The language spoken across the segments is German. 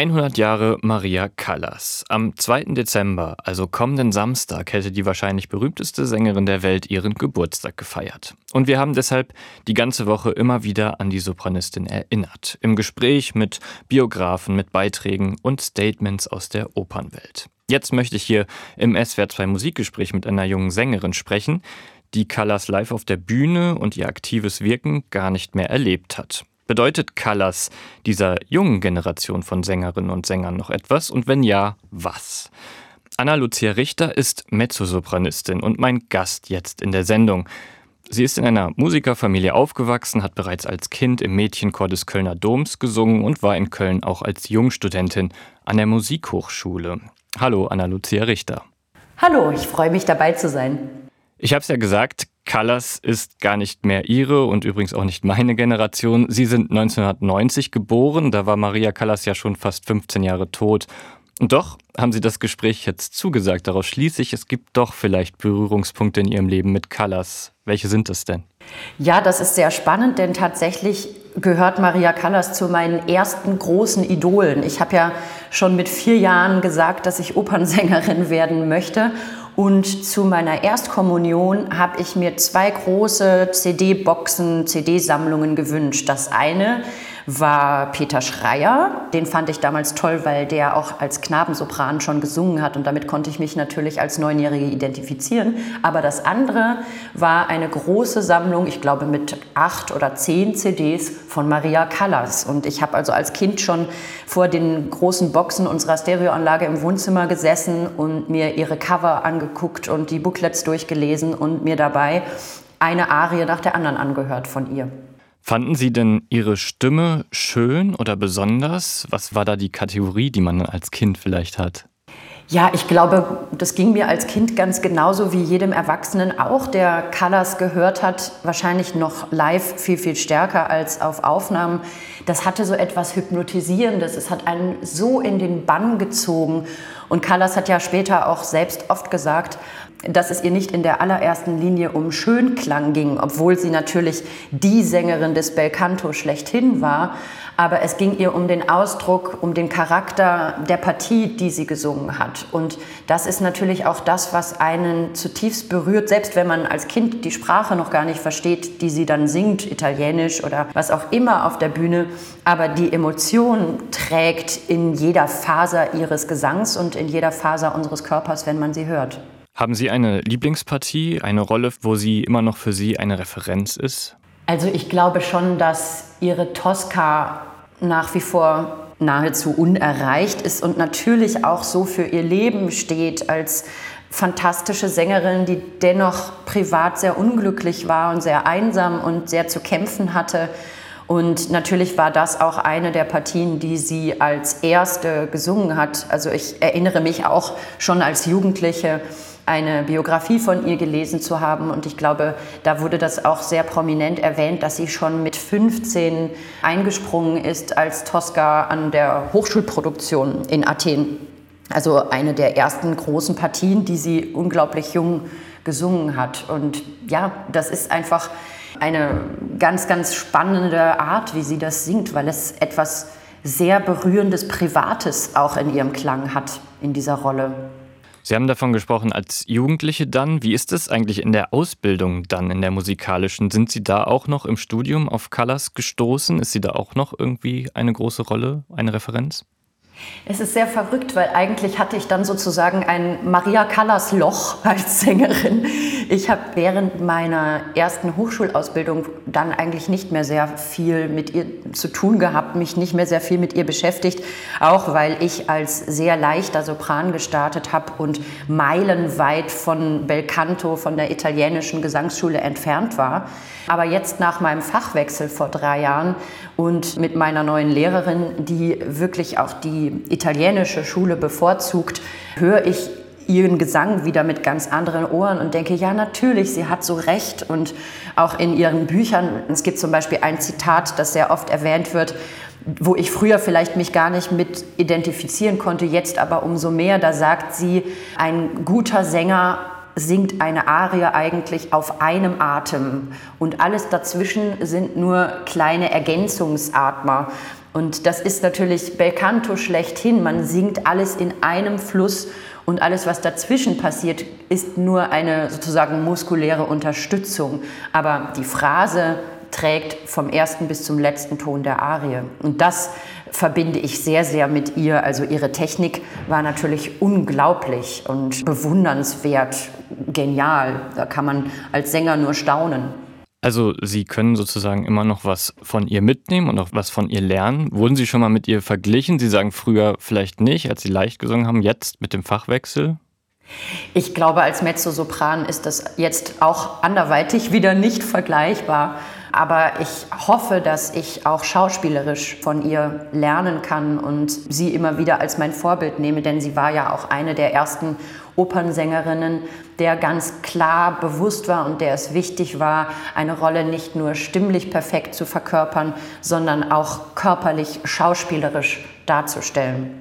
100 Jahre Maria Callas. Am 2. Dezember, also kommenden Samstag, hätte die wahrscheinlich berühmteste Sängerin der Welt ihren Geburtstag gefeiert. Und wir haben deshalb die ganze Woche immer wieder an die Sopranistin erinnert. Im Gespräch mit Biografen, mit Beiträgen und Statements aus der Opernwelt. Jetzt möchte ich hier im SWR 2 Musikgespräch mit einer jungen Sängerin sprechen, die Callas live auf der Bühne und ihr aktives Wirken gar nicht mehr erlebt hat. Bedeutet Callas dieser jungen Generation von Sängerinnen und Sängern noch etwas? Und wenn ja, was? Anna-Lucia Richter ist Mezzosopranistin und mein Gast jetzt in der Sendung. Sie ist in einer Musikerfamilie aufgewachsen, hat bereits als Kind im Mädchenchor des Kölner Doms gesungen und war in Köln auch als Jungstudentin an der Musikhochschule. Hallo, Anna-Lucia Richter. Hallo, ich freue mich dabei zu sein. Ich habe es ja gesagt, Callas ist gar nicht mehr Ihre und übrigens auch nicht meine Generation. Sie sind 1990 geboren, da war Maria Callas ja schon fast 15 Jahre tot. Und doch haben Sie das Gespräch jetzt zugesagt. Daraus schließe ich, es gibt doch vielleicht Berührungspunkte in Ihrem Leben mit Callas. Welche sind das denn? Ja, das ist sehr spannend, denn tatsächlich gehört Maria Callas zu meinen ersten großen Idolen. Ich habe ja schon mit vier Jahren gesagt, dass ich Opernsängerin werden möchte. Und zu meiner Erstkommunion habe ich mir zwei große CD-Boxen, CD-Sammlungen gewünscht. Das eine war Peter Schreier. Den fand ich damals toll, weil der auch als Knabensopran schon gesungen hat und damit konnte ich mich natürlich als Neunjährige identifizieren. Aber das andere war eine große Sammlung, ich glaube mit acht oder zehn CDs von Maria Callas. Und ich habe also als Kind schon vor den großen Boxen unserer Stereoanlage im Wohnzimmer gesessen und mir ihre Cover angeguckt und die Booklets durchgelesen und mir dabei eine Arie nach der anderen angehört von ihr. Fanden Sie denn Ihre Stimme schön oder besonders? Was war da die Kategorie, die man als Kind vielleicht hat? Ja, ich glaube, das ging mir als Kind ganz genauso wie jedem Erwachsenen auch, der Callas gehört hat, wahrscheinlich noch live viel, viel stärker als auf Aufnahmen. Das hatte so etwas Hypnotisierendes, es hat einen so in den Bann gezogen. Und Callas hat ja später auch selbst oft gesagt, dass es ihr nicht in der allerersten Linie um Schönklang ging, obwohl sie natürlich die Sängerin des Belcanto schlechthin war. Aber es ging ihr um den Ausdruck, um den Charakter der Partie, die sie gesungen hat. Und das ist natürlich auch das, was einen zutiefst berührt, selbst wenn man als Kind die Sprache noch gar nicht versteht, die sie dann singt, Italienisch oder was auch immer auf der Bühne. Aber die Emotion trägt in jeder Faser ihres Gesangs und in jeder Faser unseres Körpers, wenn man sie hört. Haben Sie eine Lieblingspartie, eine Rolle, wo sie immer noch für Sie eine Referenz ist? Also ich glaube schon, dass ihre Tosca nach wie vor nahezu unerreicht ist und natürlich auch so für ihr Leben steht als fantastische Sängerin, die dennoch privat sehr unglücklich war und sehr einsam und sehr zu kämpfen hatte. Und natürlich war das auch eine der Partien, die sie als erste gesungen hat. Also ich erinnere mich auch schon als Jugendliche eine Biografie von ihr gelesen zu haben. Und ich glaube, da wurde das auch sehr prominent erwähnt, dass sie schon mit 15 eingesprungen ist als Tosca an der Hochschulproduktion in Athen. Also eine der ersten großen Partien, die sie unglaublich jung gesungen hat. Und ja, das ist einfach eine ganz, ganz spannende Art, wie sie das singt, weil es etwas sehr berührendes Privates auch in ihrem Klang hat in dieser Rolle. Sie haben davon gesprochen als Jugendliche dann. Wie ist es eigentlich in der Ausbildung dann, in der musikalischen? Sind Sie da auch noch im Studium auf Colors gestoßen? Ist sie da auch noch irgendwie eine große Rolle, eine Referenz? Es ist sehr verrückt, weil eigentlich hatte ich dann sozusagen ein Maria Callas Loch als Sängerin. Ich habe während meiner ersten Hochschulausbildung dann eigentlich nicht mehr sehr viel mit ihr zu tun gehabt, mich nicht mehr sehr viel mit ihr beschäftigt, auch weil ich als sehr leichter Sopran gestartet habe und meilenweit von Belcanto, von der italienischen Gesangsschule entfernt war. Aber jetzt nach meinem Fachwechsel vor drei Jahren und mit meiner neuen Lehrerin, die wirklich auch die italienische Schule bevorzugt, höre ich ihren Gesang wieder mit ganz anderen Ohren und denke, ja natürlich, sie hat so recht. Und auch in ihren Büchern, es gibt zum Beispiel ein Zitat, das sehr oft erwähnt wird, wo ich früher vielleicht mich gar nicht mit identifizieren konnte, jetzt aber umso mehr. Da sagt sie, ein guter Sänger singt eine Arie eigentlich auf einem Atem und alles dazwischen sind nur kleine Ergänzungsatmer. Und das ist natürlich Belcanto schlechthin. Man singt alles in einem Fluss und alles, was dazwischen passiert, ist nur eine sozusagen muskuläre Unterstützung. Aber die Phrase trägt vom ersten bis zum letzten Ton der Arie. Und das verbinde ich sehr, sehr mit ihr. Also ihre Technik war natürlich unglaublich und bewundernswert, genial. Da kann man als Sänger nur staunen. Also Sie können sozusagen immer noch was von ihr mitnehmen und auch was von ihr lernen. Wurden Sie schon mal mit ihr verglichen? Sie sagen früher vielleicht nicht, als Sie leicht gesungen haben, jetzt mit dem Fachwechsel? Ich glaube, als Mezzosopran ist das jetzt auch anderweitig wieder nicht vergleichbar. Aber ich hoffe, dass ich auch schauspielerisch von ihr lernen kann und sie immer wieder als mein Vorbild nehme, denn sie war ja auch eine der ersten Opernsängerinnen, der ganz klar bewusst war und der es wichtig war, eine Rolle nicht nur stimmlich perfekt zu verkörpern, sondern auch körperlich, schauspielerisch darzustellen.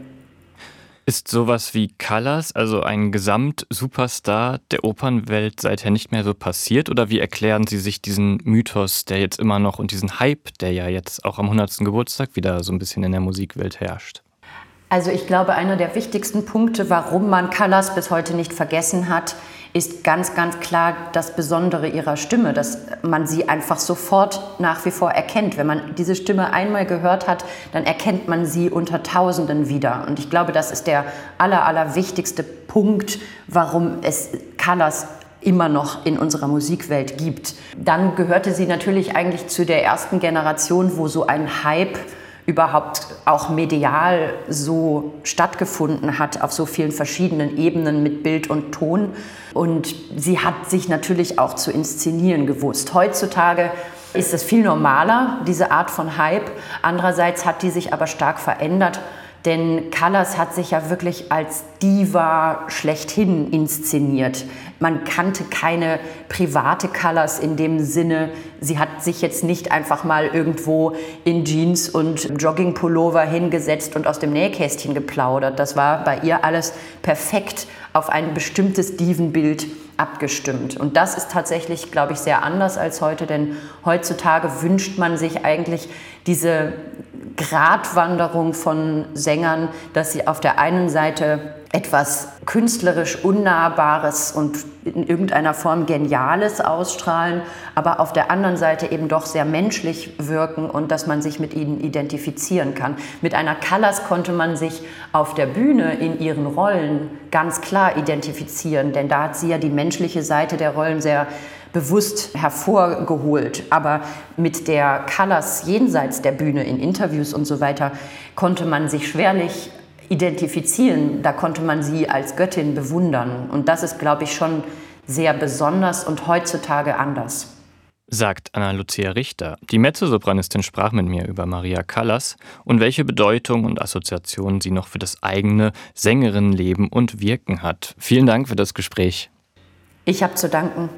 Ist sowas wie Callas, also ein Gesamt-Superstar der Opernwelt, seither nicht mehr so passiert? Oder wie erklären Sie sich diesen Mythos, der jetzt immer noch und diesen Hype, der ja jetzt auch am 100. Geburtstag wieder so ein bisschen in der Musikwelt herrscht? Also ich glaube, einer der wichtigsten Punkte, warum man Callas bis heute nicht vergessen hat, ist ganz, ganz klar das Besondere ihrer Stimme, dass man sie einfach sofort nach wie vor erkennt. Wenn man diese Stimme einmal gehört hat, dann erkennt man sie unter Tausenden wieder. Und ich glaube, das ist der aller, aller wichtigste Punkt, warum es Callas immer noch in unserer Musikwelt gibt. Dann gehörte sie natürlich eigentlich zu der ersten Generation, wo so ein Hype überhaupt auch medial so stattgefunden hat auf so vielen verschiedenen Ebenen mit Bild und Ton. Und sie hat sich natürlich auch zu inszenieren gewusst. Heutzutage ist es viel normaler, diese Art von Hype. Andererseits hat die sich aber stark verändert denn Callas hat sich ja wirklich als Diva schlechthin inszeniert. Man kannte keine private Callas in dem Sinne. Sie hat sich jetzt nicht einfach mal irgendwo in Jeans und Joggingpullover hingesetzt und aus dem Nähkästchen geplaudert. Das war bei ihr alles perfekt auf ein bestimmtes Divenbild abgestimmt. Und das ist tatsächlich, glaube ich, sehr anders als heute, denn heutzutage wünscht man sich eigentlich diese Gratwanderung von Sängern, dass sie auf der einen Seite etwas künstlerisch Unnahbares und in irgendeiner Form Geniales ausstrahlen, aber auf der anderen Seite eben doch sehr menschlich wirken und dass man sich mit ihnen identifizieren kann. Mit einer Callas konnte man sich auf der Bühne in ihren Rollen ganz klar identifizieren, denn da hat sie ja die menschliche Seite der Rollen sehr bewusst hervorgeholt. Aber mit der Callas jenseits der Bühne in Interviews und so weiter konnte man sich schwerlich identifizieren. Da konnte man sie als Göttin bewundern. Und das ist, glaube ich, schon sehr besonders und heutzutage anders. Sagt Anna-Lucia Richter. Die Mezzosopranistin sprach mit mir über Maria Callas und welche Bedeutung und Assoziationen sie noch für das eigene Sängerinnenleben und Wirken hat. Vielen Dank für das Gespräch. Ich habe zu danken.